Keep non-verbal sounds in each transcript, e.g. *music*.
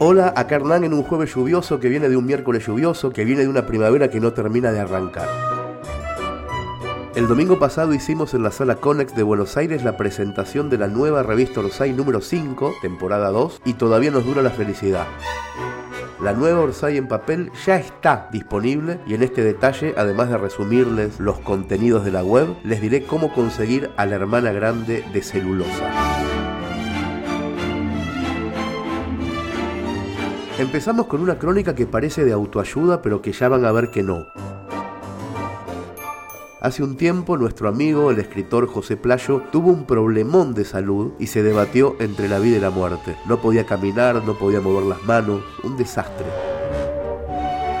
Hola, acá Hernán en un jueves lluvioso que viene de un miércoles lluvioso, que viene de una primavera que no termina de arrancar. El domingo pasado hicimos en la sala Conex de Buenos Aires la presentación de la nueva revista Orsay número 5, temporada 2, y todavía nos dura la felicidad. La nueva Orsay en papel ya está disponible y en este detalle, además de resumirles los contenidos de la web, les diré cómo conseguir a la hermana grande de celulosa. Empezamos con una crónica que parece de autoayuda, pero que ya van a ver que no. Hace un tiempo nuestro amigo, el escritor José Playo, tuvo un problemón de salud y se debatió entre la vida y la muerte. No podía caminar, no podía mover las manos, un desastre.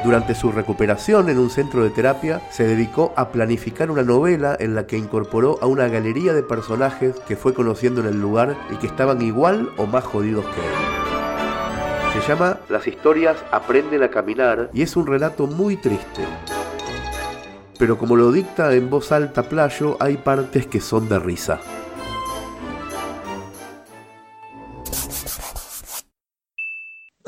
Durante su recuperación en un centro de terapia, se dedicó a planificar una novela en la que incorporó a una galería de personajes que fue conociendo en el lugar y que estaban igual o más jodidos que él. Se llama Las historias aprenden a caminar y es un relato muy triste pero como lo dicta en voz alta Playo, hay partes que son de risa.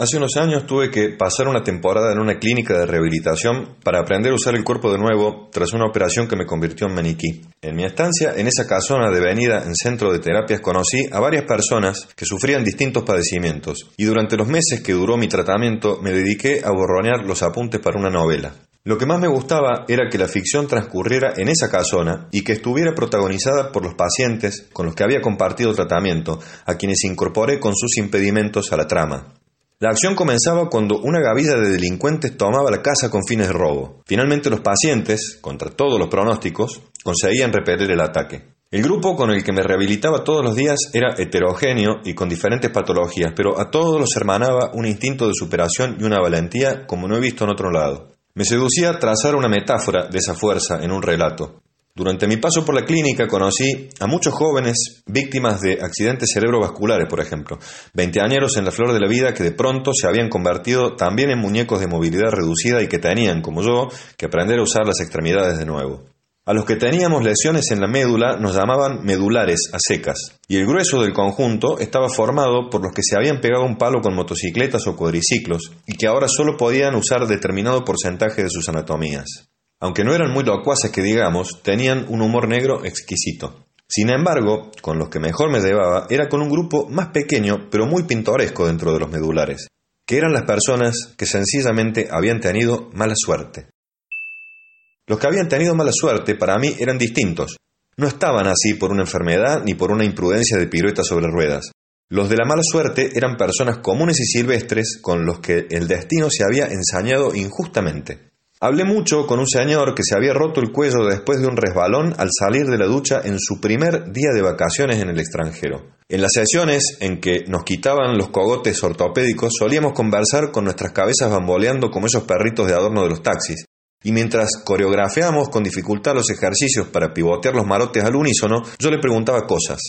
Hace unos años tuve que pasar una temporada en una clínica de rehabilitación para aprender a usar el cuerpo de nuevo tras una operación que me convirtió en maniquí. En mi estancia, en esa casona de venida en centro de terapias, conocí a varias personas que sufrían distintos padecimientos y durante los meses que duró mi tratamiento me dediqué a borronear los apuntes para una novela. Lo que más me gustaba era que la ficción transcurriera en esa casona y que estuviera protagonizada por los pacientes con los que había compartido tratamiento, a quienes incorporé con sus impedimentos a la trama. La acción comenzaba cuando una gavilla de delincuentes tomaba la casa con fines de robo. Finalmente los pacientes, contra todos los pronósticos, conseguían repeler el ataque. El grupo con el que me rehabilitaba todos los días era heterogéneo y con diferentes patologías, pero a todos los hermanaba un instinto de superación y una valentía como no he visto en otro lado. Me seducía trazar una metáfora de esa fuerza en un relato. Durante mi paso por la clínica conocí a muchos jóvenes víctimas de accidentes cerebrovasculares, por ejemplo, veinteañeros en la flor de la vida que de pronto se habían convertido también en muñecos de movilidad reducida y que tenían, como yo, que aprender a usar las extremidades de nuevo. A los que teníamos lesiones en la médula nos llamaban medulares a secas, y el grueso del conjunto estaba formado por los que se habían pegado un palo con motocicletas o cuadriciclos, y que ahora solo podían usar determinado porcentaje de sus anatomías. Aunque no eran muy locuaces que digamos, tenían un humor negro exquisito. Sin embargo, con los que mejor me llevaba era con un grupo más pequeño pero muy pintoresco dentro de los medulares, que eran las personas que sencillamente habían tenido mala suerte. Los que habían tenido mala suerte para mí eran distintos. No estaban así por una enfermedad ni por una imprudencia de pirueta sobre ruedas. Los de la mala suerte eran personas comunes y silvestres con los que el destino se había ensañado injustamente. Hablé mucho con un señor que se había roto el cuello después de un resbalón al salir de la ducha en su primer día de vacaciones en el extranjero. En las sesiones en que nos quitaban los cogotes ortopédicos solíamos conversar con nuestras cabezas bamboleando como esos perritos de adorno de los taxis, y mientras coreografiamos con dificultad los ejercicios para pivotear los marotes al unísono, yo le preguntaba cosas.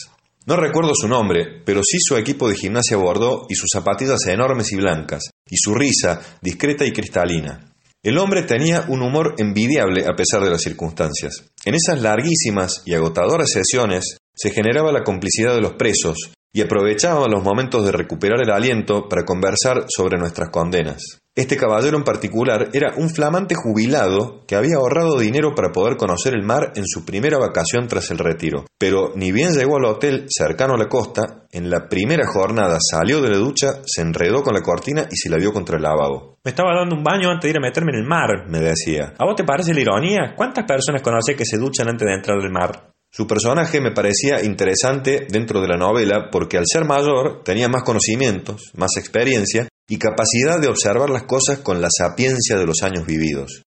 No recuerdo su nombre, pero sí su equipo de gimnasia bordó y sus zapatillas enormes y blancas, y su risa, discreta y cristalina. El hombre tenía un humor envidiable a pesar de las circunstancias. En esas larguísimas y agotadoras sesiones se generaba la complicidad de los presos, y aprovechábamos los momentos de recuperar el aliento para conversar sobre nuestras condenas. Este caballero en particular era un flamante jubilado que había ahorrado dinero para poder conocer el mar en su primera vacación tras el retiro. Pero ni bien llegó al hotel cercano a la costa, en la primera jornada salió de la ducha, se enredó con la cortina y se la vio contra el lavabo. Me estaba dando un baño antes de ir a meterme en el mar, me decía. ¿A vos te parece la ironía? ¿Cuántas personas conoces que se duchan antes de entrar al mar? Su personaje me parecía interesante dentro de la novela porque al ser mayor tenía más conocimientos, más experiencia y capacidad de observar las cosas con la sapiencia de los años vividos.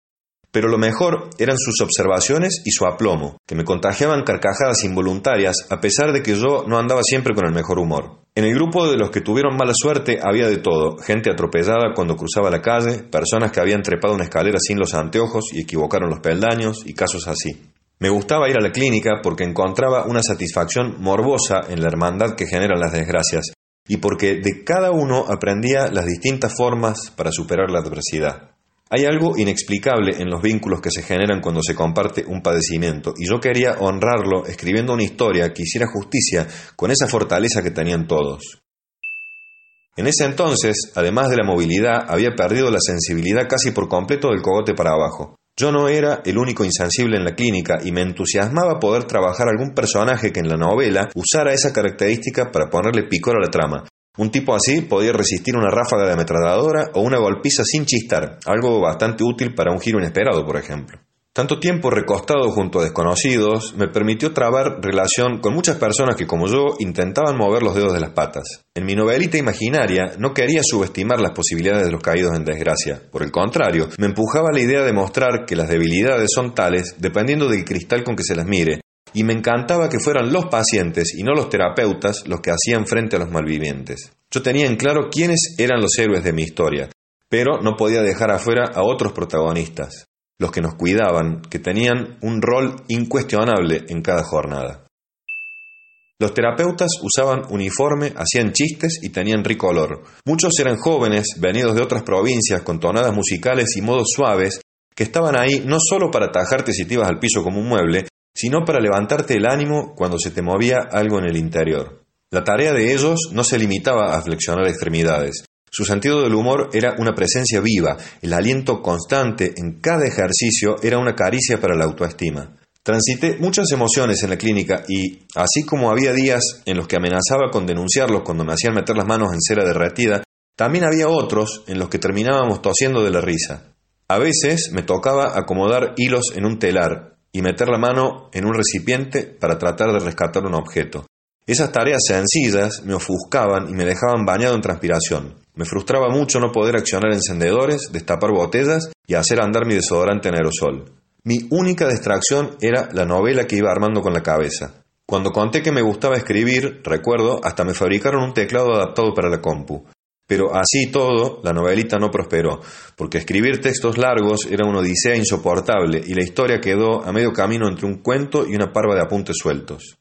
Pero lo mejor eran sus observaciones y su aplomo, que me contagiaban carcajadas involuntarias a pesar de que yo no andaba siempre con el mejor humor. En el grupo de los que tuvieron mala suerte había de todo, gente atropellada cuando cruzaba la calle, personas que habían trepado una escalera sin los anteojos y equivocaron los peldaños y casos así. Me gustaba ir a la clínica porque encontraba una satisfacción morbosa en la hermandad que generan las desgracias y porque de cada uno aprendía las distintas formas para superar la adversidad. Hay algo inexplicable en los vínculos que se generan cuando se comparte un padecimiento, y yo quería honrarlo escribiendo una historia que hiciera justicia con esa fortaleza que tenían todos. En ese entonces, además de la movilidad, había perdido la sensibilidad casi por completo del cogote para abajo. Yo no era el único insensible en la clínica y me entusiasmaba poder trabajar algún personaje que en la novela usara esa característica para ponerle picor a la trama. Un tipo así podía resistir una ráfaga de ametralladora o una golpiza sin chistar, algo bastante útil para un giro inesperado, por ejemplo. Tanto tiempo recostado junto a desconocidos me permitió trabar relación con muchas personas que como yo intentaban mover los dedos de las patas. En mi novelita imaginaria no quería subestimar las posibilidades de los caídos en desgracia. Por el contrario, me empujaba la idea de mostrar que las debilidades son tales dependiendo del cristal con que se las mire, y me encantaba que fueran los pacientes y no los terapeutas los que hacían frente a los malvivientes. Yo tenía en claro quiénes eran los héroes de mi historia, pero no podía dejar afuera a otros protagonistas los que nos cuidaban, que tenían un rol incuestionable en cada jornada. Los terapeutas usaban uniforme, hacían chistes y tenían rico olor. Muchos eran jóvenes, venidos de otras provincias, con tonadas musicales y modos suaves, que estaban ahí no solo para tajarte si te ibas al piso como un mueble, sino para levantarte el ánimo cuando se te movía algo en el interior. La tarea de ellos no se limitaba a flexionar extremidades, su sentido del humor era una presencia viva, el aliento constante en cada ejercicio era una caricia para la autoestima. Transité muchas emociones en la clínica y, así como había días en los que amenazaba con denunciarlos cuando me hacían meter las manos en cera derretida, también había otros en los que terminábamos tosiendo de la risa. A veces me tocaba acomodar hilos en un telar y meter la mano en un recipiente para tratar de rescatar un objeto. Esas tareas sencillas me ofuscaban y me dejaban bañado en transpiración. Me frustraba mucho no poder accionar encendedores, destapar botellas y hacer andar mi desodorante en aerosol. Mi única distracción era la novela que iba armando con la cabeza. Cuando conté que me gustaba escribir, recuerdo, hasta me fabricaron un teclado adaptado para la compu. Pero así todo, la novelita no prosperó, porque escribir textos largos era una odisea insoportable y la historia quedó a medio camino entre un cuento y una parva de apuntes sueltos.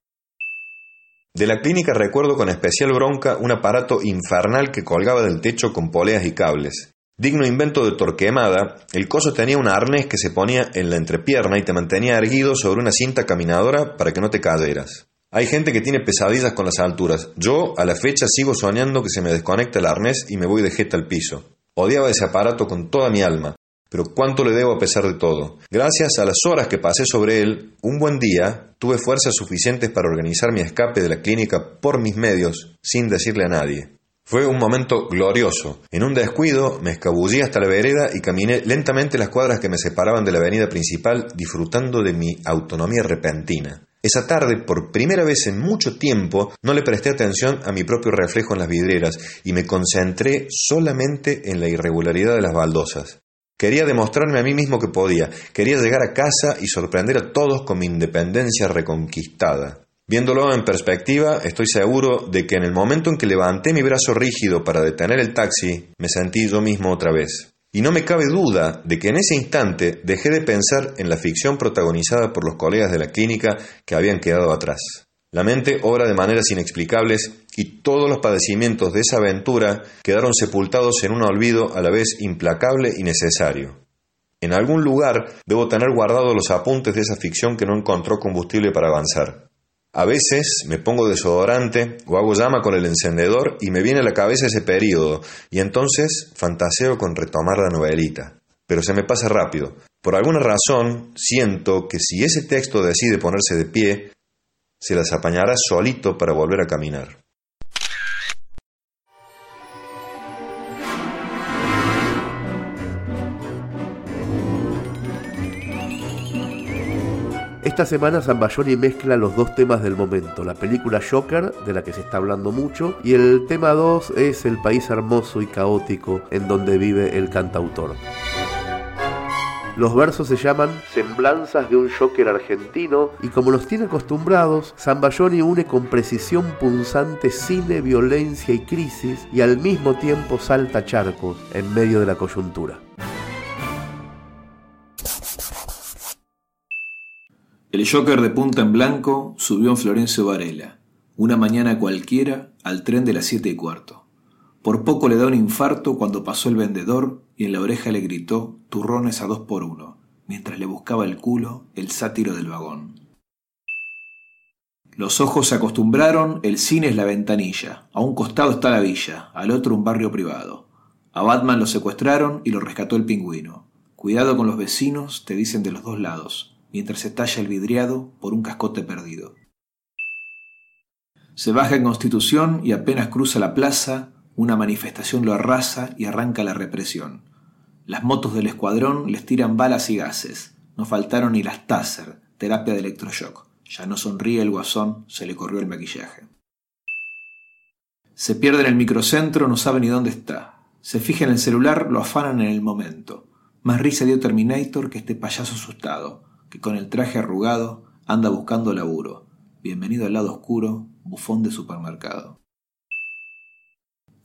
De la clínica recuerdo con especial bronca un aparato infernal que colgaba del techo con poleas y cables. Digno invento de Torquemada, el coso tenía un arnés que se ponía en la entrepierna y te mantenía erguido sobre una cinta caminadora para que no te cayeras. Hay gente que tiene pesadillas con las alturas. Yo, a la fecha, sigo soñando que se me desconecta el arnés y me voy de jeta al piso. Odiaba ese aparato con toda mi alma. Pero cuánto le debo a pesar de todo. Gracias a las horas que pasé sobre él, un buen día tuve fuerzas suficientes para organizar mi escape de la clínica por mis medios, sin decirle a nadie. Fue un momento glorioso. En un descuido me escabullí hasta la vereda y caminé lentamente las cuadras que me separaban de la avenida principal, disfrutando de mi autonomía repentina. Esa tarde, por primera vez en mucho tiempo, no le presté atención a mi propio reflejo en las vidrieras y me concentré solamente en la irregularidad de las baldosas. Quería demostrarme a mí mismo que podía, quería llegar a casa y sorprender a todos con mi independencia reconquistada. Viéndolo en perspectiva, estoy seguro de que en el momento en que levanté mi brazo rígido para detener el taxi, me sentí yo mismo otra vez. Y no me cabe duda de que en ese instante dejé de pensar en la ficción protagonizada por los colegas de la clínica que habían quedado atrás. La mente obra de maneras inexplicables y todos los padecimientos de esa aventura quedaron sepultados en un olvido a la vez implacable y necesario. En algún lugar debo tener guardados los apuntes de esa ficción que no encontró combustible para avanzar. A veces me pongo desodorante o hago llama con el encendedor y me viene a la cabeza ese periodo y entonces fantaseo con retomar la novelita. Pero se me pasa rápido. Por alguna razón siento que si ese texto decide ponerse de pie, se las apañará solito para volver a caminar. Esta semana Zambayoni mezcla los dos temas del momento, la película Joker, de la que se está hablando mucho, y el tema 2 es el país hermoso y caótico en donde vive el cantautor. Los versos se llaman Semblanzas de un Joker argentino y como los tiene acostumbrados, Zambayoni une con precisión punzante cine, violencia y crisis y al mismo tiempo salta charcos en medio de la coyuntura. El Joker de punta en blanco subió en Florencio Varela, una mañana cualquiera, al tren de las siete y cuarto. Por poco le da un infarto cuando pasó el vendedor y en la oreja le gritó turrones a dos por uno, mientras le buscaba el culo el sátiro del vagón. Los ojos se acostumbraron, el cine es la ventanilla, a un costado está la villa, al otro un barrio privado. A Batman lo secuestraron y lo rescató el pingüino. Cuidado con los vecinos, te dicen de los dos lados, mientras se talla el vidriado por un cascote perdido. Se baja en Constitución y apenas cruza la plaza, una manifestación lo arrasa y arranca la represión. Las motos del escuadrón les tiran balas y gases. No faltaron ni las Taser, terapia de electroshock. Ya no sonríe el guasón, se le corrió el maquillaje. Se pierde en el microcentro, no sabe ni dónde está. Se fija en el celular, lo afanan en el momento. Más risa dio Terminator que este payaso asustado, que con el traje arrugado anda buscando laburo. Bienvenido al lado oscuro, bufón de supermercado.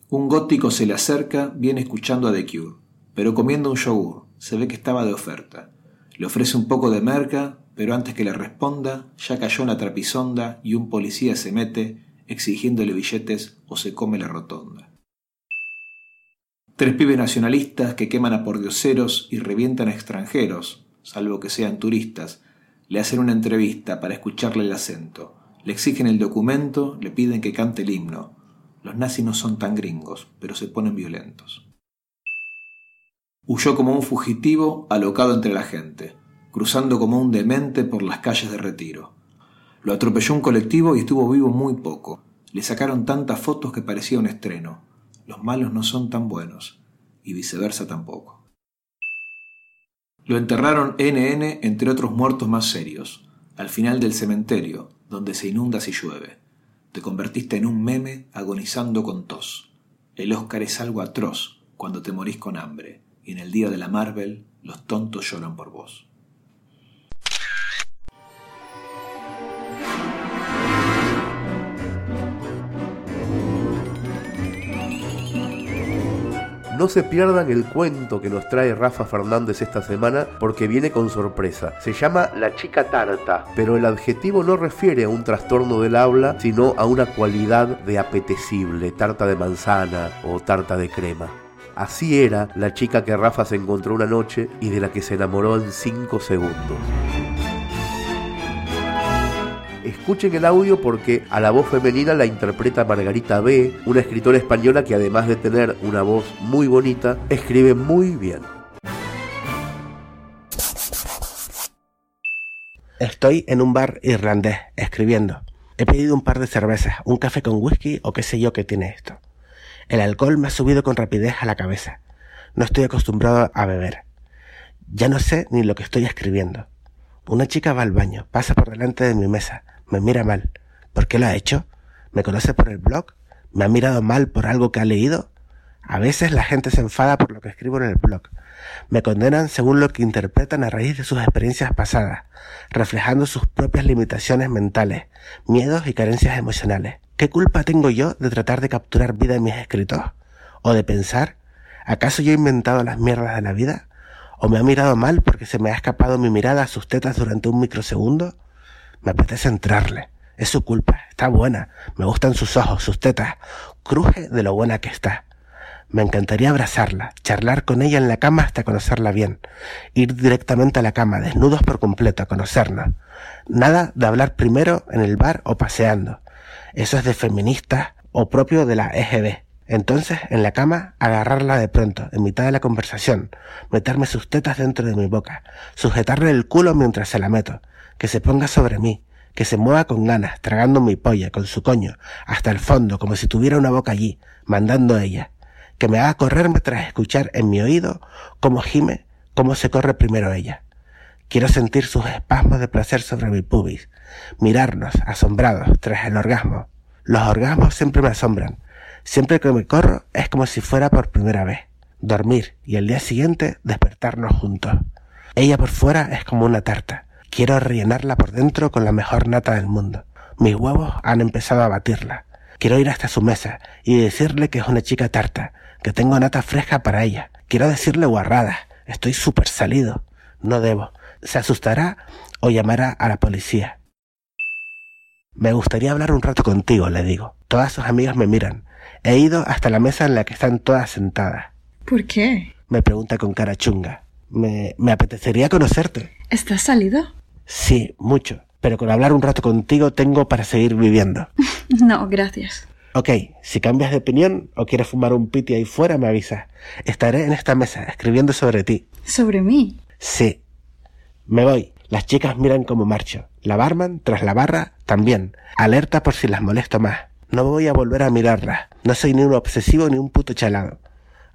Un gótico se le acerca, viene escuchando a The pero comiendo un yogur. Se ve que estaba de oferta. Le ofrece un poco de merca, pero antes que le responda, ya cayó una trapisonda y un policía se mete, exigiéndole billetes o se come la rotonda. Tres pibes nacionalistas que queman a pordioseros y revientan a extranjeros, salvo que sean turistas, le hacen una entrevista para escucharle el acento. Le exigen el documento, le piden que cante el himno. Los nazis no son tan gringos, pero se ponen violentos. Huyó como un fugitivo alocado entre la gente, cruzando como un demente por las calles de retiro. Lo atropelló un colectivo y estuvo vivo muy poco. Le sacaron tantas fotos que parecía un estreno. Los malos no son tan buenos, y viceversa tampoco. Lo enterraron NN entre otros muertos más serios, al final del cementerio, donde se inunda si llueve. Te convertiste en un meme agonizando con tos. El Oscar es algo atroz cuando te morís con hambre, y en el día de la Marvel los tontos lloran por vos. No se pierdan el cuento que nos trae Rafa Fernández esta semana porque viene con sorpresa. Se llama La chica tarta, pero el adjetivo no refiere a un trastorno del habla, sino a una cualidad de apetecible, tarta de manzana o tarta de crema. Así era la chica que Rafa se encontró una noche y de la que se enamoró en cinco segundos. Escuchen el audio porque a la voz femenina la interpreta Margarita B., una escritora española que además de tener una voz muy bonita, escribe muy bien. Estoy en un bar irlandés, escribiendo. He pedido un par de cervezas, un café con whisky o qué sé yo que tiene esto. El alcohol me ha subido con rapidez a la cabeza. No estoy acostumbrado a beber. Ya no sé ni lo que estoy escribiendo. Una chica va al baño, pasa por delante de mi mesa, me mira mal. ¿Por qué lo ha hecho? ¿Me conoce por el blog? ¿Me ha mirado mal por algo que ha leído? A veces la gente se enfada por lo que escribo en el blog. Me condenan según lo que interpretan a raíz de sus experiencias pasadas, reflejando sus propias limitaciones mentales, miedos y carencias emocionales. ¿Qué culpa tengo yo de tratar de capturar vida en mis escritos? ¿O de pensar, ¿acaso yo he inventado las mierdas de la vida? ¿O me ha mirado mal porque se me ha escapado mi mirada a sus tetas durante un microsegundo? Me apetece entrarle. Es su culpa. Está buena. Me gustan sus ojos, sus tetas. Cruje de lo buena que está. Me encantaría abrazarla, charlar con ella en la cama hasta conocerla bien, ir directamente a la cama, desnudos por completo, a conocernos. Nada de hablar primero en el bar o paseando. Eso es de feministas o propio de la EGB. Entonces, en la cama, agarrarla de pronto, en mitad de la conversación, meterme sus tetas dentro de mi boca, sujetarle el culo mientras se la meto, que se ponga sobre mí, que se mueva con ganas, tragando mi polla con su coño, hasta el fondo, como si tuviera una boca allí, mandando ella, que me haga correrme tras escuchar en mi oído cómo gime, cómo se corre primero ella. Quiero sentir sus espasmos de placer sobre mi pubis, mirarnos, asombrados, tras el orgasmo. Los orgasmos siempre me asombran. Siempre que me corro es como si fuera por primera vez. Dormir y el día siguiente despertarnos juntos. Ella por fuera es como una tarta. Quiero rellenarla por dentro con la mejor nata del mundo. Mis huevos han empezado a batirla. Quiero ir hasta su mesa y decirle que es una chica tarta, que tengo nata fresca para ella. Quiero decirle guarradas. Estoy súper salido. No debo. Se asustará o llamará a la policía. Me gustaría hablar un rato contigo, le digo. Todas sus amigas me miran. He ido hasta la mesa en la que están todas sentadas. ¿Por qué? Me pregunta con cara chunga. Me, me apetecería conocerte. ¿Estás salido? Sí, mucho. pero con hablar un rato contigo tengo para seguir viviendo. *laughs* no, gracias. Ok, si cambias de opinión o quieres fumar un piti ahí fuera, me avisas. Estaré en esta mesa escribiendo sobre ti. ¿Sobre mí? Sí. Me voy. Las chicas miran como marcho. La barman, tras la barra, también. Alerta por si las molesto más. No voy a volver a mirarlas. No soy ni un obsesivo ni un puto chalado.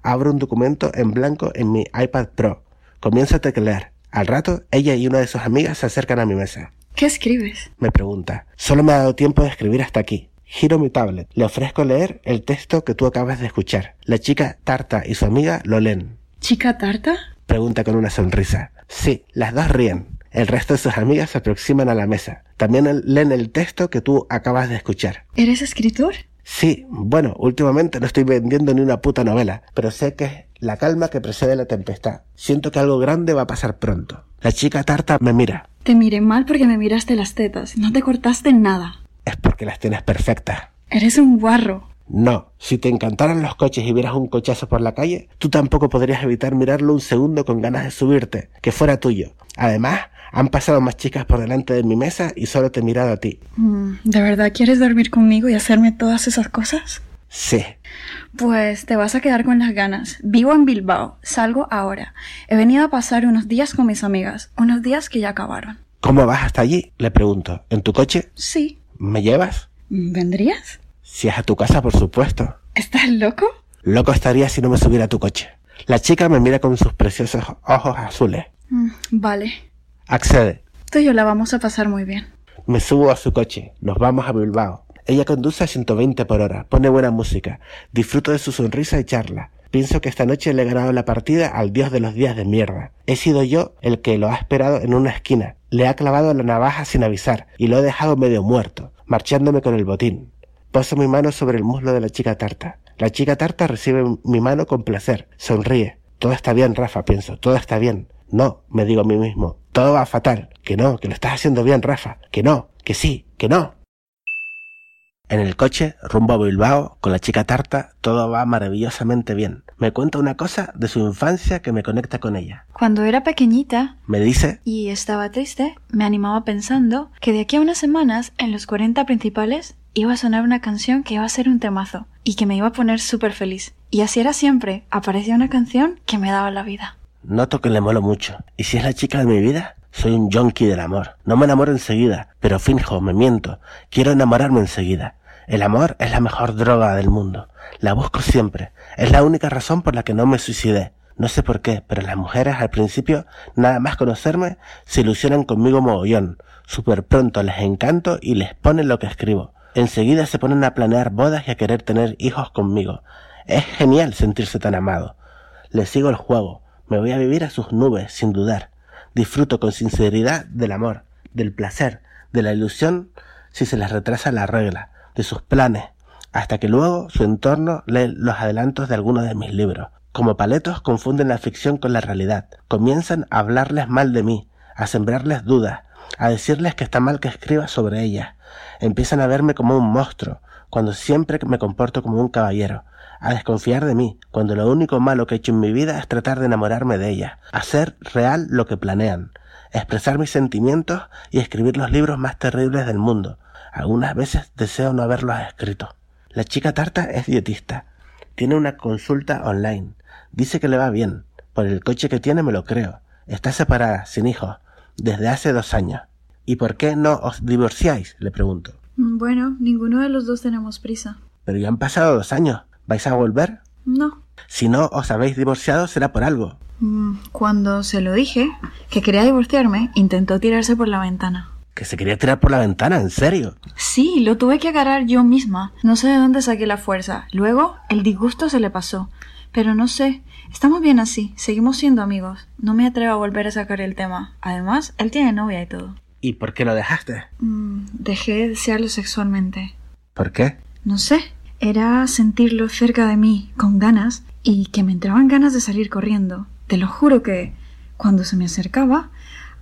Abro un documento en blanco en mi iPad Pro. Comienzo a teclear. Al rato, ella y una de sus amigas se acercan a mi mesa. ¿Qué escribes? Me pregunta. Solo me ha dado tiempo de escribir hasta aquí. Giro mi tablet. Le ofrezco leer el texto que tú acabas de escuchar. La chica Tarta y su amiga lo leen. ¿Chica Tarta? Pregunta con una sonrisa. Sí, las dos ríen. El resto de sus amigas se aproximan a la mesa. También leen el texto que tú acabas de escuchar. ¿Eres escritor? Sí, bueno, últimamente no estoy vendiendo ni una puta novela, pero sé que es la calma que precede la tempestad. Siento que algo grande va a pasar pronto. La chica tarta me mira. Te miré mal porque me miraste las tetas. No te cortaste nada es porque las tienes perfectas. Eres un guarro. No, si te encantaran los coches y vieras un cochazo por la calle, tú tampoco podrías evitar mirarlo un segundo con ganas de subirte, que fuera tuyo. Además, han pasado más chicas por delante de mi mesa y solo te he mirado a ti. Mm, ¿De verdad quieres dormir conmigo y hacerme todas esas cosas? Sí. Pues te vas a quedar con las ganas. Vivo en Bilbao, salgo ahora. He venido a pasar unos días con mis amigas, unos días que ya acabaron. ¿Cómo vas hasta allí? Le pregunto. ¿En tu coche? Sí. ¿Me llevas? ¿Vendrías? Si es a tu casa, por supuesto. ¿Estás loco? Loco estaría si no me subiera a tu coche. La chica me mira con sus preciosos ojos azules. Mm, vale. Accede. Tú y yo la vamos a pasar muy bien. Me subo a su coche. Nos vamos a Bilbao. Ella conduce a 120 por hora, pone buena música, disfruto de su sonrisa y charla. Pienso que esta noche le he ganado la partida al dios de los días de mierda. He sido yo el que lo ha esperado en una esquina. Le ha clavado la navaja sin avisar y lo he dejado medio muerto, marchándome con el botín. Poso mi mano sobre el muslo de la chica tarta. La chica tarta recibe mi mano con placer, sonríe. Todo está bien, Rafa, pienso, todo está bien. No, me digo a mí mismo, todo va fatal. Que no, que lo estás haciendo bien, Rafa. Que no, que sí, que no. En el coche, rumbo a Bilbao, con la chica tarta, todo va maravillosamente bien. Me cuenta una cosa de su infancia que me conecta con ella. Cuando era pequeñita, me dice, y estaba triste, me animaba pensando que de aquí a unas semanas, en los 40 principales, iba a sonar una canción que iba a ser un temazo y que me iba a poner súper feliz. Y así era siempre, aparecía una canción que me daba la vida. Noto que le molo mucho. ¿Y si es la chica de mi vida? Soy un junkie del amor. No me enamoro enseguida, pero finjo, me miento. Quiero enamorarme enseguida. El amor es la mejor droga del mundo. La busco siempre. Es la única razón por la que no me suicidé. No sé por qué, pero las mujeres al principio, nada más conocerme, se ilusionan conmigo mogollón. Súper pronto les encanto y les ponen lo que escribo. Enseguida se ponen a planear bodas y a querer tener hijos conmigo. Es genial sentirse tan amado. Les sigo el juego. Me voy a vivir a sus nubes, sin dudar. Disfruto con sinceridad del amor, del placer, de la ilusión si se les retrasa la regla, de sus planes, hasta que luego su entorno lee los adelantos de algunos de mis libros. Como paletos confunden la ficción con la realidad, comienzan a hablarles mal de mí, a sembrarles dudas, a decirles que está mal que escriba sobre ellas. Empiezan a verme como un monstruo, cuando siempre me comporto como un caballero, a desconfiar de mí, cuando lo único malo que he hecho en mi vida es tratar de enamorarme de ella, hacer real lo que planean, expresar mis sentimientos y escribir los libros más terribles del mundo. Algunas veces deseo no haberlos escrito. La chica tarta es dietista. Tiene una consulta online. Dice que le va bien. Por el coche que tiene me lo creo. Está separada, sin hijos, desde hace dos años. ¿Y por qué no os divorciáis? le pregunto. Bueno, ninguno de los dos tenemos prisa. Pero ya han pasado dos años. ¿Vais a volver? No. Si no os habéis divorciado será por algo. Mm, cuando se lo dije, que quería divorciarme, intentó tirarse por la ventana. ¿Que se quería tirar por la ventana? ¿En serio? Sí, lo tuve que agarrar yo misma. No sé de dónde saqué la fuerza. Luego, el disgusto se le pasó. Pero no sé, estamos bien así, seguimos siendo amigos. No me atrevo a volver a sacar el tema. Además, él tiene novia y todo. ¿Y por qué lo dejaste? Mm, dejé de desearlo sexualmente. ¿Por qué? No sé, era sentirlo cerca de mí, con ganas, y que me entraban ganas de salir corriendo. Te lo juro que, cuando se me acercaba,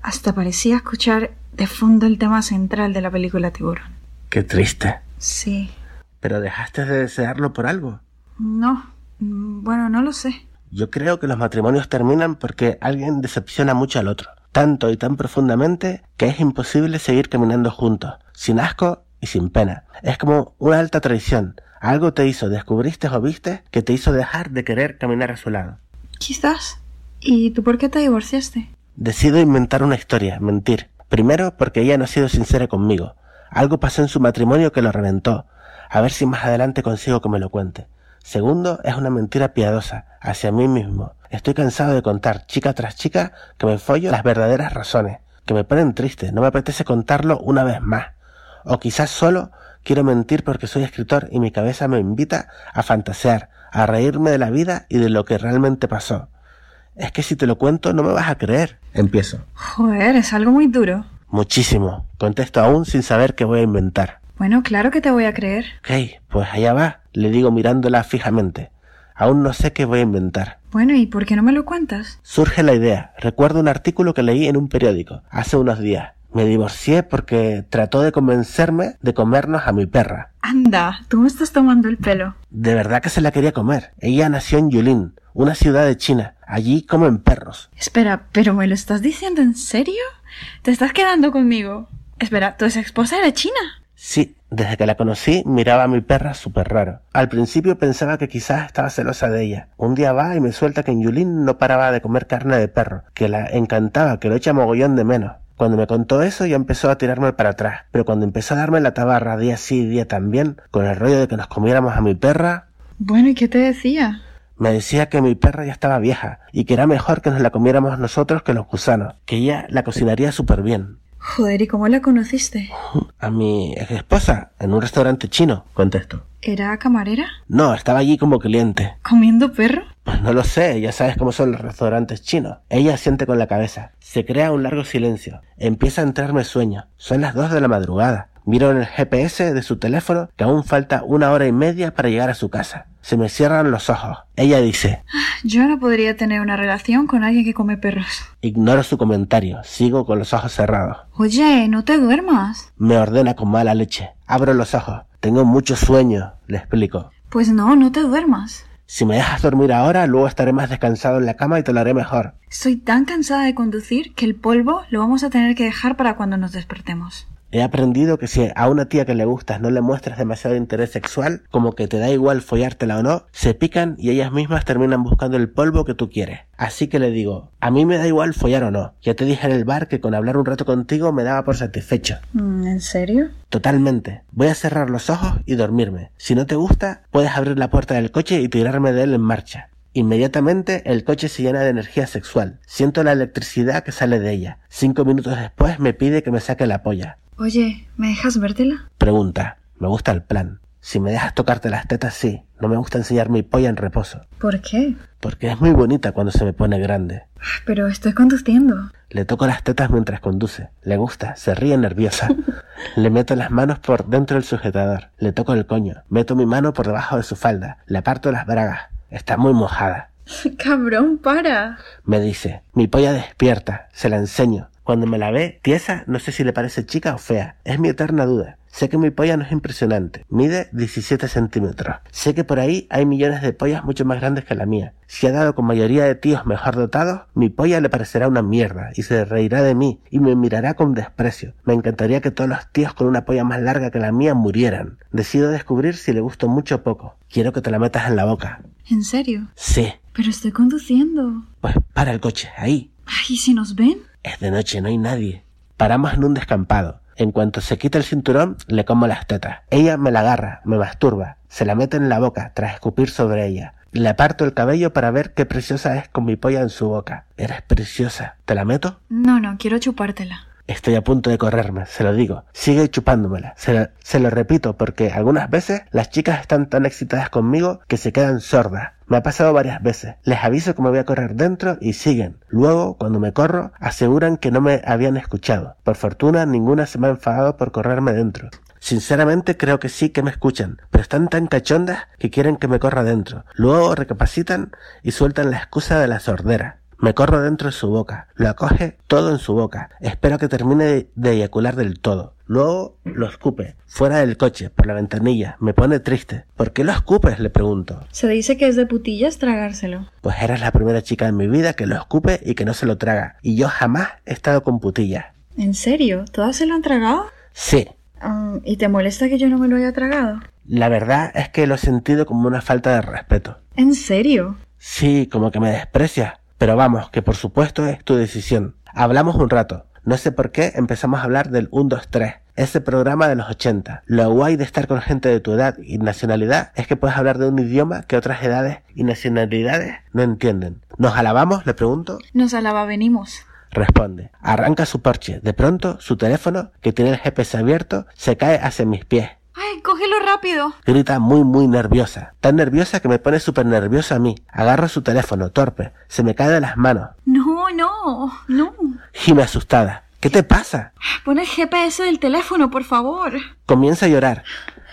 hasta parecía escuchar de fondo el tema central de la película Tiburón. Qué triste. Sí. ¿Pero dejaste de desearlo por algo? No. Bueno, no lo sé. Yo creo que los matrimonios terminan porque alguien decepciona mucho al otro. tanto y tan profundamente que es imposible seguir caminando juntos, sin asco y sin pena. Es como una alta traición. Algo te hizo, descubriste o viste, que te hizo dejar de querer caminar a su lado. Quizás. ¿Y tú por qué te divorciaste? Decido inventar una historia, mentir. Primero porque ella no ha sido sincera conmigo. Algo pasó en su matrimonio que lo reventó. A ver si más adelante consigo que me lo cuente. Segundo, es una mentira piadosa, hacia mí mismo. Estoy cansado de contar, chica tras chica, que me follo las verdaderas razones, que me ponen triste, no me apetece contarlo una vez más. O quizás solo quiero mentir porque soy escritor y mi cabeza me invita a fantasear, a reírme de la vida y de lo que realmente pasó. Es que si te lo cuento no me vas a creer. Empiezo. Joder, es algo muy duro. Muchísimo. Contesto aún sin saber qué voy a inventar. Bueno, claro que te voy a creer. Ok, pues allá va, le digo mirándola fijamente. Aún no sé qué voy a inventar. Bueno, ¿y por qué no me lo cuentas? Surge la idea. Recuerdo un artículo que leí en un periódico hace unos días. Me divorcié porque trató de convencerme de comernos a mi perra. Anda, tú me estás tomando el pelo. De verdad que se la quería comer. Ella nació en Yulin, una ciudad de China. Allí comen perros. Espera, ¿pero me lo estás diciendo en serio? ¿Te estás quedando conmigo? Espera, ¿tu ex esposa era china? Sí, desde que la conocí miraba a mi perra súper raro. Al principio pensaba que quizás estaba celosa de ella. Un día va y me suelta que en Yulin no paraba de comer carne de perro, que la encantaba, que lo echa mogollón de menos. Cuando me contó eso ya empezó a tirarme para atrás, pero cuando empezó a darme la tabarra día sí y día también, con el rollo de que nos comiéramos a mi perra... Bueno, ¿y qué te decía? Me decía que mi perra ya estaba vieja y que era mejor que nos la comiéramos nosotros que los gusanos, que ella la cocinaría súper bien. Joder, ¿y cómo la conociste? A mi ex esposa, en un restaurante chino, contesto. ¿Era camarera? No, estaba allí como cliente. ¿Comiendo perro? Pues no lo sé, ya sabes cómo son los restaurantes chinos. Ella siente con la cabeza. Se crea un largo silencio. Empieza a entrarme sueño. Son las dos de la madrugada. Miro en el GPS de su teléfono que aún falta una hora y media para llegar a su casa. Se me cierran los ojos. Ella dice, Yo no podría tener una relación con alguien que come perros. ignoro su comentario, sigo con los ojos cerrados. Oye, no te duermas. Me ordena con mala leche. Abro los ojos. Tengo mucho sueño, le explico. Pues no, no te duermas. Si me dejas dormir ahora, luego estaré más descansado en la cama y te lo haré mejor. Estoy tan cansada de conducir que el polvo lo vamos a tener que dejar para cuando nos despertemos. He aprendido que si a una tía que le gustas no le muestras demasiado interés sexual, como que te da igual follártela o no, se pican y ellas mismas terminan buscando el polvo que tú quieres. Así que le digo, a mí me da igual follar o no. Ya te dije en el bar que con hablar un rato contigo me daba por satisfecho. Mm, ¿En serio? Totalmente. Voy a cerrar los ojos y dormirme. Si no te gusta, puedes abrir la puerta del coche y tirarme de él en marcha. Inmediatamente el coche se llena de energía sexual. Siento la electricidad que sale de ella. Cinco minutos después me pide que me saque la polla. Oye, ¿me dejas vértela? Pregunta. Me gusta el plan. Si me dejas tocarte las tetas, sí. No me gusta enseñar mi polla en reposo. ¿Por qué? Porque es muy bonita cuando se me pone grande. Pero estoy conduciendo. Le toco las tetas mientras conduce. Le gusta, se ríe nerviosa. Le meto las manos por dentro del sujetador. Le toco el coño. Meto mi mano por debajo de su falda. Le aparto las bragas. Está muy mojada. *laughs* Cabrón, para. Me dice, mi polla despierta. Se la enseño. Cuando me la ve tiesa, no sé si le parece chica o fea. Es mi eterna duda. Sé que mi polla no es impresionante. Mide 17 centímetros. Sé que por ahí hay millones de pollas mucho más grandes que la mía. Si ha dado con mayoría de tíos mejor dotados, mi polla le parecerá una mierda y se reirá de mí y me mirará con desprecio. Me encantaría que todos los tíos con una polla más larga que la mía murieran. Decido descubrir si le gusto mucho o poco. Quiero que te la metas en la boca. ¿En serio? Sí. Pero estoy conduciendo. Pues para el coche, ahí. Ay, ¿y si nos ven? Es de noche, no hay nadie. Paramos en un descampado. En cuanto se quita el cinturón, le como las tetas. Ella me la agarra, me masturba, se la mete en la boca tras escupir sobre ella. Le aparto el cabello para ver qué preciosa es con mi polla en su boca. Eres preciosa. ¿Te la meto? No, no, quiero chupártela. Estoy a punto de correrme, se lo digo. Sigue chupándomela. Se lo, repito porque algunas veces las chicas están tan excitadas conmigo que se quedan sordas. Me ha pasado varias veces. Les aviso que me voy a correr dentro y siguen. Luego, cuando me corro, aseguran que no me habían escuchado. Por fortuna, ninguna se me ha enfadado por correrme dentro. Sinceramente creo que sí que me escuchan, pero están tan cachondas que quieren que me corra dentro. Luego recapacitan y sueltan la excusa de la sordera. Me corro dentro de su boca, lo acoge todo en su boca, espero que termine de eyacular del todo. Luego lo escupe, fuera del coche, por la ventanilla. Me pone triste. ¿Por qué lo escupes? le pregunto. Se dice que es de putillas tragárselo. Pues eres la primera chica en mi vida que lo escupe y que no se lo traga. Y yo jamás he estado con putillas. ¿En serio? ¿Todas se lo han tragado? Sí. Ah, ¿Y te molesta que yo no me lo haya tragado? La verdad es que lo he sentido como una falta de respeto. ¿En serio? Sí, como que me desprecias. Pero vamos, que por supuesto es tu decisión. Hablamos un rato. No sé por qué empezamos a hablar del 1, 2, 3. Ese programa de los 80. Lo guay de estar con gente de tu edad y nacionalidad es que puedes hablar de un idioma que otras edades y nacionalidades no entienden. ¿Nos alabamos? Le pregunto. Nos alaba venimos. Responde. Arranca su porche. De pronto, su teléfono, que tiene el GPS abierto, se cae hacia mis pies. ¡Ay, cógelo rápido! Grita muy, muy nerviosa. Tan nerviosa que me pone súper nerviosa a mí. Agarro su teléfono, torpe. Se me cae de las manos. No, no, no. Gime asustada. ¿Qué te pasa? Pon el GPS del teléfono, por favor. Comienza a llorar.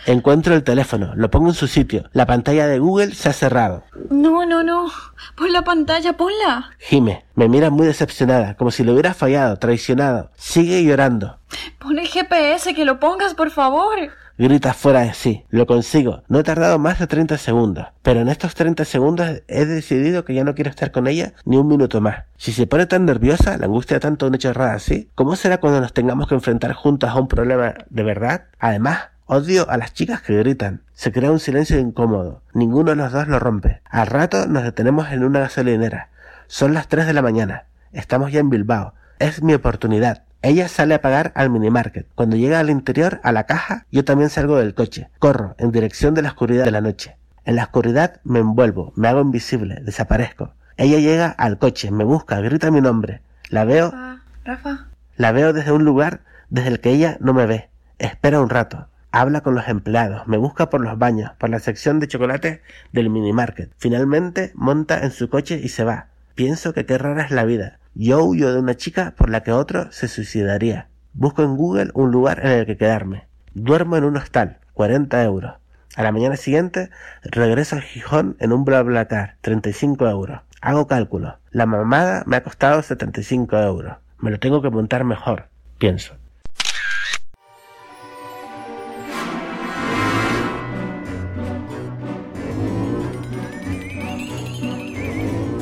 Encuentro el teléfono, lo pongo en su sitio. La pantalla de Google se ha cerrado. No, no, no. Pon la pantalla, ponla. Gime, me mira muy decepcionada, como si le hubiera fallado, traicionado. Sigue llorando. Pon el GPS, que lo pongas, por favor. Grita fuera de sí. Lo consigo. No he tardado más de 30 segundos. Pero en estos 30 segundos he decidido que ya no quiero estar con ella ni un minuto más. Si se pone tan nerviosa, la angustia tanto una chorrada así, ¿cómo será cuando nos tengamos que enfrentar juntos a un problema de verdad? Además, Odio a las chicas que gritan. Se crea un silencio incómodo. Ninguno de los dos lo rompe. Al rato nos detenemos en una gasolinera. Son las 3 de la mañana. Estamos ya en Bilbao. Es mi oportunidad. Ella sale a pagar al minimarket. Cuando llega al interior, a la caja, yo también salgo del coche. Corro en dirección de la oscuridad de la noche. En la oscuridad me envuelvo, me hago invisible, desaparezco. Ella llega al coche, me busca, grita mi nombre. La veo. Rafa, Rafa. La veo desde un lugar desde el que ella no me ve. Espera un rato. Habla con los empleados, me busca por los baños, por la sección de chocolates del minimarket. Finalmente monta en su coche y se va. Pienso que qué rara es la vida. Yo huyo de una chica por la que otro se suicidaría. Busco en Google un lugar en el que quedarme. Duermo en un hostal, 40 euros. A la mañana siguiente regreso a Gijón en un BlaBlaCar, 35 euros. Hago cálculos. La mamada me ha costado 75 euros. Me lo tengo que montar mejor, pienso.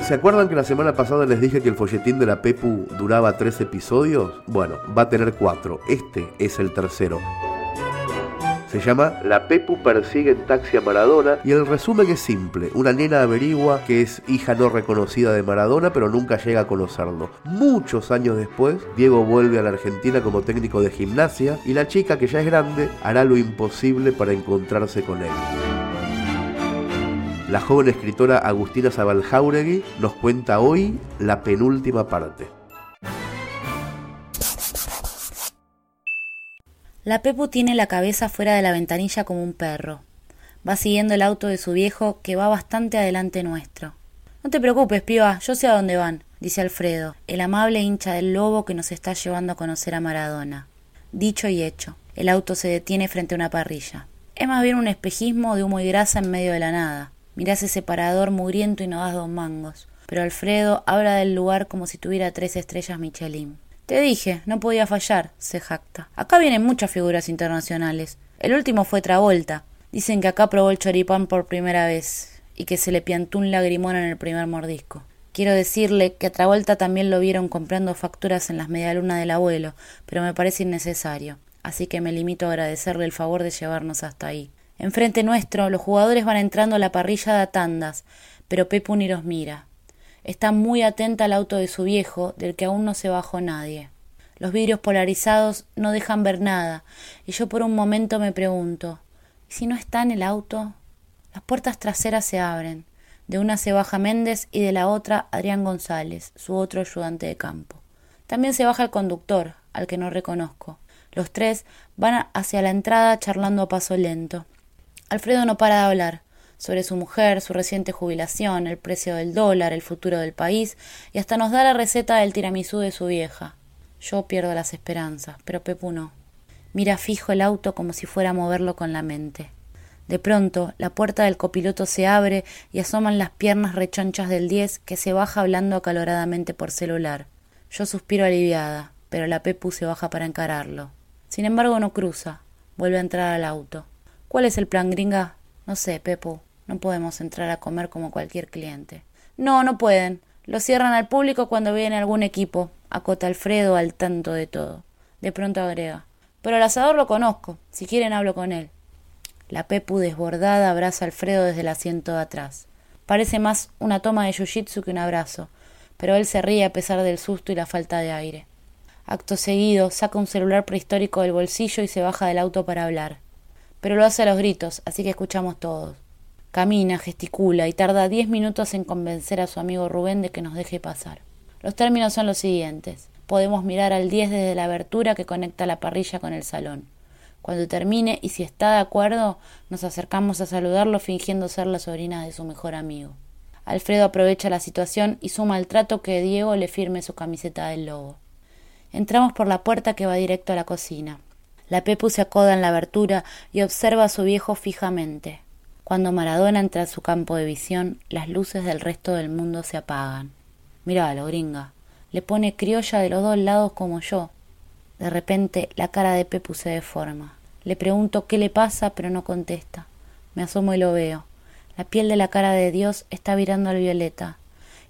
¿Se acuerdan que la semana pasada les dije que el folletín de la Pepu duraba tres episodios? Bueno, va a tener cuatro. Este es el tercero. Se llama La Pepu persigue en taxi a Maradona y el resumen es simple. Una nena averigua que es hija no reconocida de Maradona pero nunca llega a conocerlo. Muchos años después, Diego vuelve a la Argentina como técnico de gimnasia y la chica que ya es grande hará lo imposible para encontrarse con él. La joven escritora Agustina Zabaljauregui nos cuenta hoy la penúltima parte. La Pepu tiene la cabeza fuera de la ventanilla como un perro. Va siguiendo el auto de su viejo que va bastante adelante nuestro. No te preocupes, piba, yo sé a dónde van, dice Alfredo, el amable hincha del lobo que nos está llevando a conocer a Maradona. Dicho y hecho, el auto se detiene frente a una parrilla. Es más bien un espejismo de humo y grasa en medio de la nada. Mirás ese parador mugriento y no das dos mangos. Pero Alfredo habla del lugar como si tuviera tres estrellas Michelin. Te dije, no podía fallar, se jacta. Acá vienen muchas figuras internacionales. El último fue Travolta. Dicen que acá probó el choripán por primera vez y que se le piantó un lagrimón en el primer mordisco. Quiero decirle que a Travolta también lo vieron comprando facturas en las medialunas del abuelo, pero me parece innecesario, así que me limito a agradecerle el favor de llevarnos hasta ahí. Enfrente nuestro, los jugadores van entrando a la parrilla de tandas, pero Pepu ni los mira. Está muy atenta al auto de su viejo, del que aún no se bajó nadie. Los vidrios polarizados no dejan ver nada, y yo por un momento me pregunto ¿y si no está en el auto? Las puertas traseras se abren. De una se baja Méndez y de la otra Adrián González, su otro ayudante de campo. También se baja el conductor, al que no reconozco. Los tres van hacia la entrada charlando a paso lento. Alfredo no para de hablar sobre su mujer, su reciente jubilación, el precio del dólar, el futuro del país, y hasta nos da la receta del tiramisú de su vieja. Yo pierdo las esperanzas, pero Pepu no. Mira fijo el auto como si fuera a moverlo con la mente. De pronto, la puerta del copiloto se abre y asoman las piernas rechonchas del diez que se baja hablando acaloradamente por celular. Yo suspiro aliviada, pero la Pepu se baja para encararlo. Sin embargo, no cruza. Vuelve a entrar al auto. ¿Cuál es el plan, gringa? No sé, Pepu. No podemos entrar a comer como cualquier cliente. No, no pueden. Lo cierran al público cuando viene algún equipo, acota Alfredo al tanto de todo. De pronto agrega. Pero al asador lo conozco. Si quieren hablo con él. La Pepu desbordada abraza a Alfredo desde el asiento de atrás. Parece más una toma de jiu-jitsu que un abrazo, pero él se ríe a pesar del susto y la falta de aire. Acto seguido, saca un celular prehistórico del bolsillo y se baja del auto para hablar. Pero lo hace a los gritos, así que escuchamos todos. Camina, gesticula y tarda diez minutos en convencer a su amigo Rubén de que nos deje pasar. Los términos son los siguientes. Podemos mirar al 10 desde la abertura que conecta la parrilla con el salón. Cuando termine y si está de acuerdo, nos acercamos a saludarlo fingiendo ser la sobrina de su mejor amigo. Alfredo aprovecha la situación y suma al trato que Diego le firme su camiseta del lobo. Entramos por la puerta que va directo a la cocina. La Pepu se acoda en la abertura y observa a su viejo fijamente. Cuando Maradona entra a su campo de visión, las luces del resto del mundo se apagan. Míralo, gringa. Le pone criolla de los dos lados como yo. De repente la cara de Pepu se deforma. Le pregunto qué le pasa, pero no contesta. Me asomo y lo veo. La piel de la cara de Dios está virando al violeta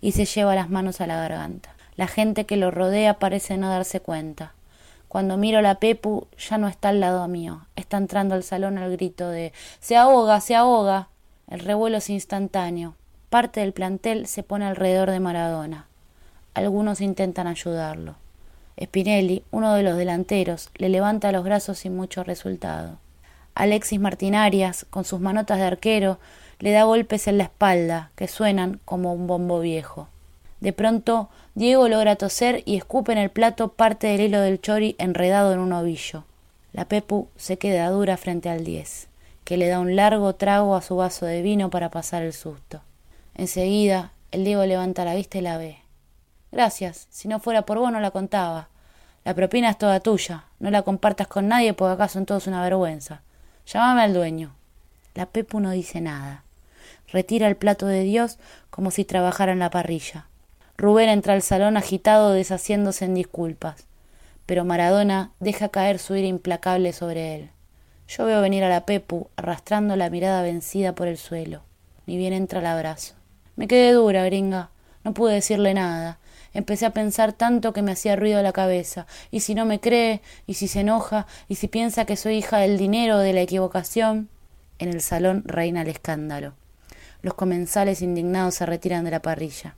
y se lleva las manos a la garganta. La gente que lo rodea parece no darse cuenta. Cuando miro la Pepu ya no está al lado mío. Está entrando al salón al grito de Se ahoga, se ahoga. El revuelo es instantáneo. Parte del plantel se pone alrededor de Maradona. Algunos intentan ayudarlo. Spinelli, uno de los delanteros, le levanta los brazos sin mucho resultado. Alexis Martinarias, con sus manotas de arquero, le da golpes en la espalda, que suenan como un bombo viejo. De pronto, Diego logra toser y escupe en el plato parte del hilo del chori enredado en un ovillo. La Pepu se queda dura frente al diez, que le da un largo trago a su vaso de vino para pasar el susto. Enseguida, el Diego levanta la vista y la ve. Gracias. Si no fuera por vos no la contaba. La propina es toda tuya. No la compartas con nadie porque acá son todos una vergüenza. Llámame al dueño. La Pepu no dice nada. Retira el plato de Dios como si trabajara en la parrilla. Rubén entra al salón agitado deshaciéndose en disculpas. Pero Maradona deja caer su ira implacable sobre él. Yo veo venir a la Pepu arrastrando la mirada vencida por el suelo. Ni bien entra el abrazo. Me quedé dura, gringa. No pude decirle nada. Empecé a pensar tanto que me hacía ruido la cabeza. Y si no me cree, y si se enoja, y si piensa que soy hija del dinero o de la equivocación. En el salón reina el escándalo. Los comensales indignados se retiran de la parrilla.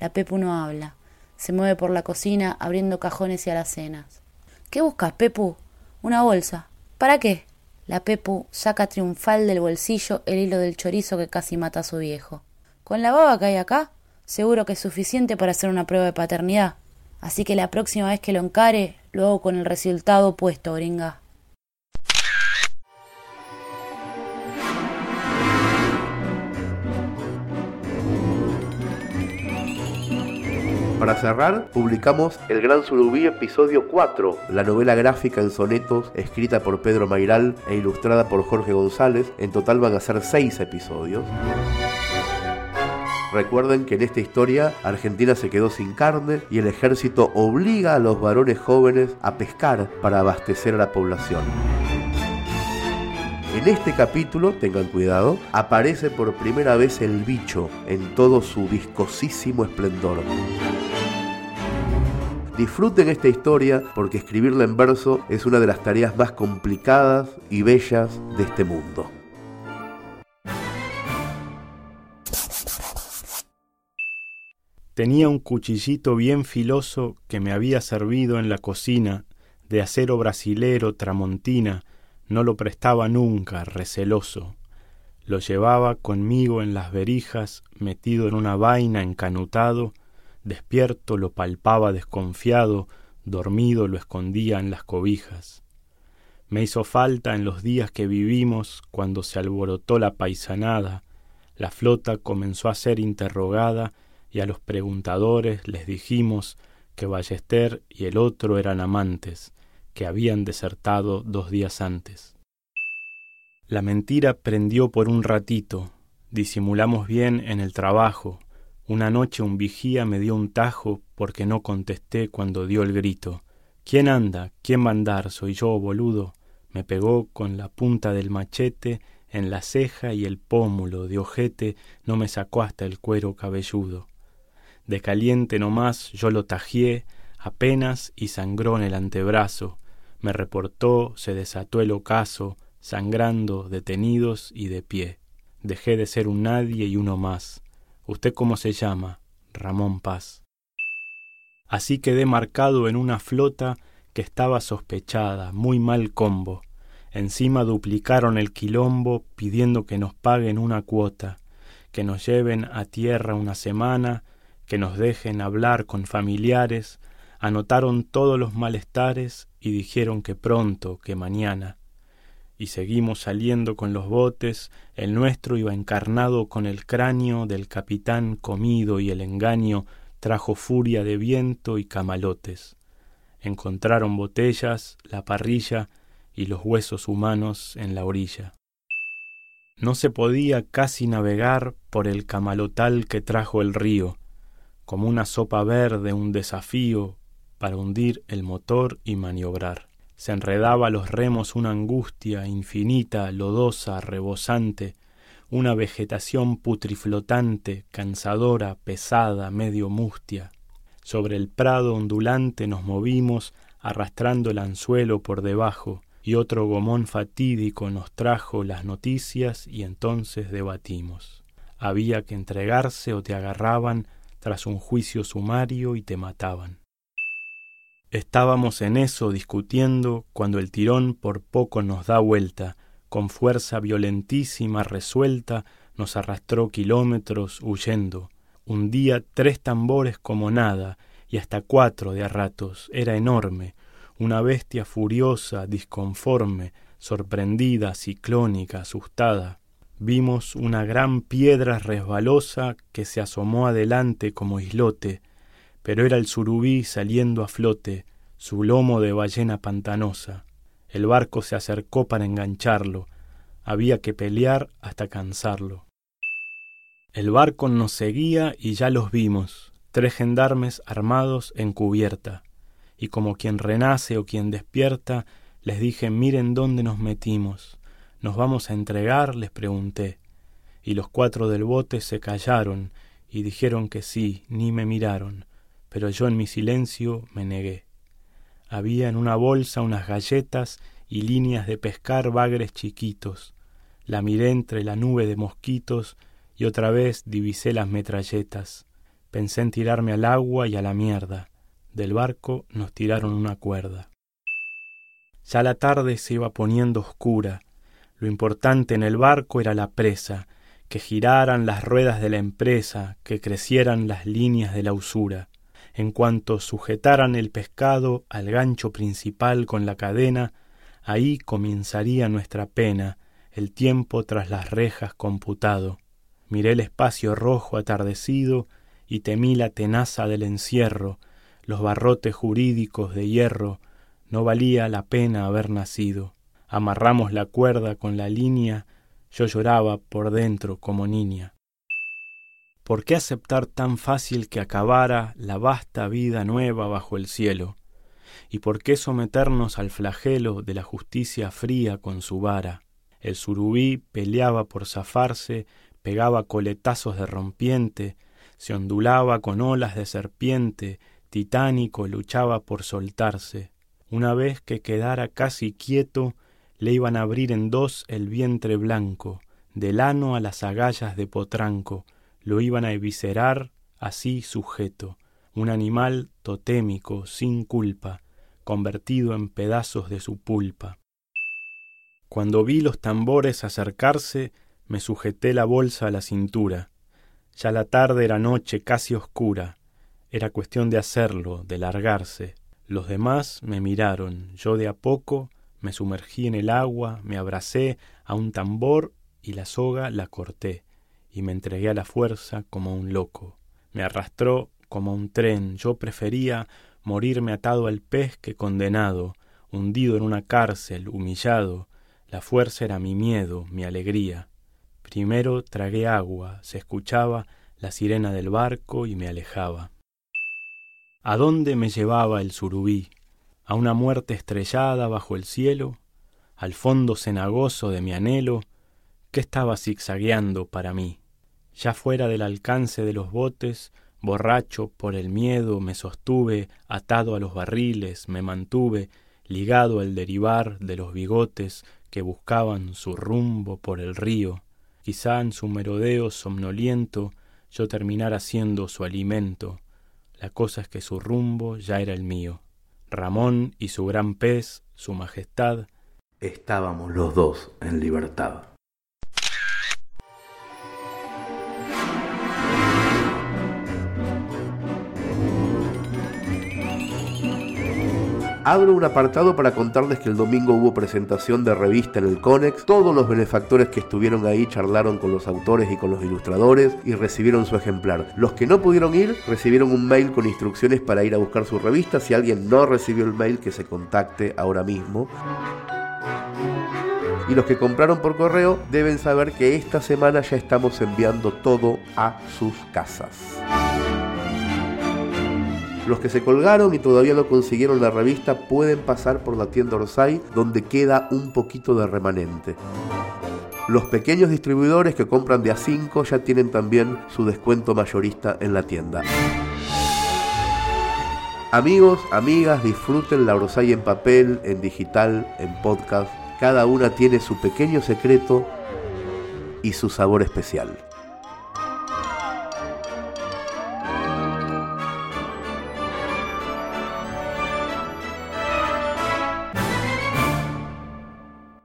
La Pepu no habla. Se mueve por la cocina abriendo cajones y alacenas. ¿Qué buscas, Pepu? Una bolsa. ¿Para qué? La Pepu saca triunfal del bolsillo el hilo del chorizo que casi mata a su viejo. ¿Con la baba que hay acá? seguro que es suficiente para hacer una prueba de paternidad. Así que la próxima vez que lo encare, lo hago con el resultado opuesto, gringa. Para cerrar, publicamos El Gran Surubí, episodio 4, la novela gráfica en sonetos escrita por Pedro Mairal e ilustrada por Jorge González. En total van a ser seis episodios. Recuerden que en esta historia Argentina se quedó sin carne y el ejército obliga a los varones jóvenes a pescar para abastecer a la población. En este capítulo, tengan cuidado, aparece por primera vez el bicho en todo su viscosísimo esplendor. Disfruten esta historia porque escribirla en verso es una de las tareas más complicadas y bellas de este mundo. Tenía un cuchillito bien filoso que me había servido en la cocina, de acero brasilero tramontina, no lo prestaba nunca, receloso. Lo llevaba conmigo en las verijas, metido en una vaina encanutado, despierto lo palpaba desconfiado, dormido lo escondía en las cobijas. Me hizo falta en los días que vivimos, cuando se alborotó la paisanada, la flota comenzó a ser interrogada, y a los preguntadores les dijimos que Ballester y el otro eran amantes, que habían desertado dos días antes. La mentira prendió por un ratito, disimulamos bien en el trabajo. Una noche un vigía me dio un tajo porque no contesté cuando dio el grito. ¿Quién anda? ¿Quién va a andar? Soy yo, boludo. Me pegó con la punta del machete en la ceja y el pómulo de ojete no me sacó hasta el cuero cabelludo. De caliente nomás yo lo tajié apenas y sangró en el antebrazo. Me reportó, se desató el ocaso, sangrando, detenidos y de pie. Dejé de ser un nadie y uno más. ¿Usted cómo se llama? Ramón Paz. Así quedé marcado en una flota que estaba sospechada, muy mal combo. Encima duplicaron el quilombo pidiendo que nos paguen una cuota, que nos lleven a tierra una semana, que nos dejen hablar con familiares, anotaron todos los malestares y dijeron que pronto, que mañana. Y seguimos saliendo con los botes, el nuestro iba encarnado con el cráneo del capitán comido y el engaño trajo furia de viento y camalotes. Encontraron botellas, la parrilla, y los huesos humanos en la orilla. No se podía casi navegar por el camalotal que trajo el río, como una sopa verde un desafío para hundir el motor y maniobrar. Se enredaba a los remos una angustia infinita, lodosa, rebosante, una vegetación putriflotante, cansadora, pesada, medio mustia. Sobre el prado ondulante nos movimos, arrastrando el anzuelo por debajo, y otro gomón fatídico nos trajo las noticias y entonces debatimos. Había que entregarse o te agarraban tras un juicio sumario y te mataban. Estábamos en eso discutiendo cuando el tirón por poco nos da vuelta, con fuerza violentísima resuelta nos arrastró kilómetros huyendo. Un día tres tambores como nada, y hasta cuatro de a ratos, era enorme, una bestia furiosa, disconforme, sorprendida, ciclónica, asustada. Vimos una gran piedra resbalosa que se asomó adelante como islote, pero era el surubí saliendo a flote, su lomo de ballena pantanosa. El barco se acercó para engancharlo, había que pelear hasta cansarlo. El barco nos seguía y ya los vimos, tres gendarmes armados en cubierta y como quien renace o quien despierta, les dije miren dónde nos metimos. ¿Nos vamos a entregar? les pregunté. Y los cuatro del bote se callaron y dijeron que sí, ni me miraron, pero yo en mi silencio me negué. Había en una bolsa unas galletas y líneas de pescar bagres chiquitos. La miré entre la nube de mosquitos y otra vez divisé las metralletas. Pensé en tirarme al agua y a la mierda. Del barco nos tiraron una cuerda. Ya la tarde se iba poniendo oscura. Lo importante en el barco era la presa, que giraran las ruedas de la empresa, que crecieran las líneas de la usura. En cuanto sujetaran el pescado al gancho principal con la cadena, ahí comenzaría nuestra pena, el tiempo tras las rejas computado. Miré el espacio rojo atardecido y temí la tenaza del encierro, los barrotes jurídicos de hierro, no valía la pena haber nacido. Amarramos la cuerda con la línea, yo lloraba por dentro como niña. ¿Por qué aceptar tan fácil que acabara la vasta vida nueva bajo el cielo? ¿Y por qué someternos al flagelo de la justicia fría con su vara? El surubí peleaba por zafarse, pegaba coletazos de rompiente, se ondulaba con olas de serpiente, titánico luchaba por soltarse. Una vez que quedara casi quieto, le iban a abrir en dos el vientre blanco, del ano a las agallas de potranco, lo iban a eviscerar así sujeto, un animal totémico, sin culpa, convertido en pedazos de su pulpa. Cuando vi los tambores acercarse, me sujeté la bolsa a la cintura. Ya la tarde era noche casi oscura, era cuestión de hacerlo, de largarse. Los demás me miraron, yo de a poco me sumergí en el agua, me abracé a un tambor y la soga la corté, y me entregué a la fuerza como un loco. Me arrastró como un tren, yo prefería morirme atado al pez que condenado, hundido en una cárcel, humillado. La fuerza era mi miedo, mi alegría. Primero tragué agua, se escuchaba la sirena del barco y me alejaba. ¿A dónde me llevaba el surubí? ¿A una muerte estrellada bajo el cielo? ¿Al fondo cenagoso de mi anhelo? ¿Qué estaba zigzagueando para mí? Ya fuera del alcance de los botes, borracho por el miedo, me sostuve atado a los barriles, me mantuve ligado al derivar de los bigotes que buscaban su rumbo por el río. Quizá en su merodeo somnoliento yo terminara siendo su alimento. La cosa es que su rumbo ya era el mío. Ramón y su gran pez, su majestad, estábamos los dos en libertad. Abro un apartado para contarles que el domingo hubo presentación de revista en el Conex. Todos los benefactores que estuvieron ahí charlaron con los autores y con los ilustradores y recibieron su ejemplar. Los que no pudieron ir recibieron un mail con instrucciones para ir a buscar su revista. Si alguien no recibió el mail, que se contacte ahora mismo. Y los que compraron por correo deben saber que esta semana ya estamos enviando todo a sus casas. Los que se colgaron y todavía no consiguieron la revista pueden pasar por la tienda Orsay donde queda un poquito de remanente. Los pequeños distribuidores que compran de A5 ya tienen también su descuento mayorista en la tienda. Amigos, amigas, disfruten la Orsay en papel, en digital, en podcast. Cada una tiene su pequeño secreto y su sabor especial.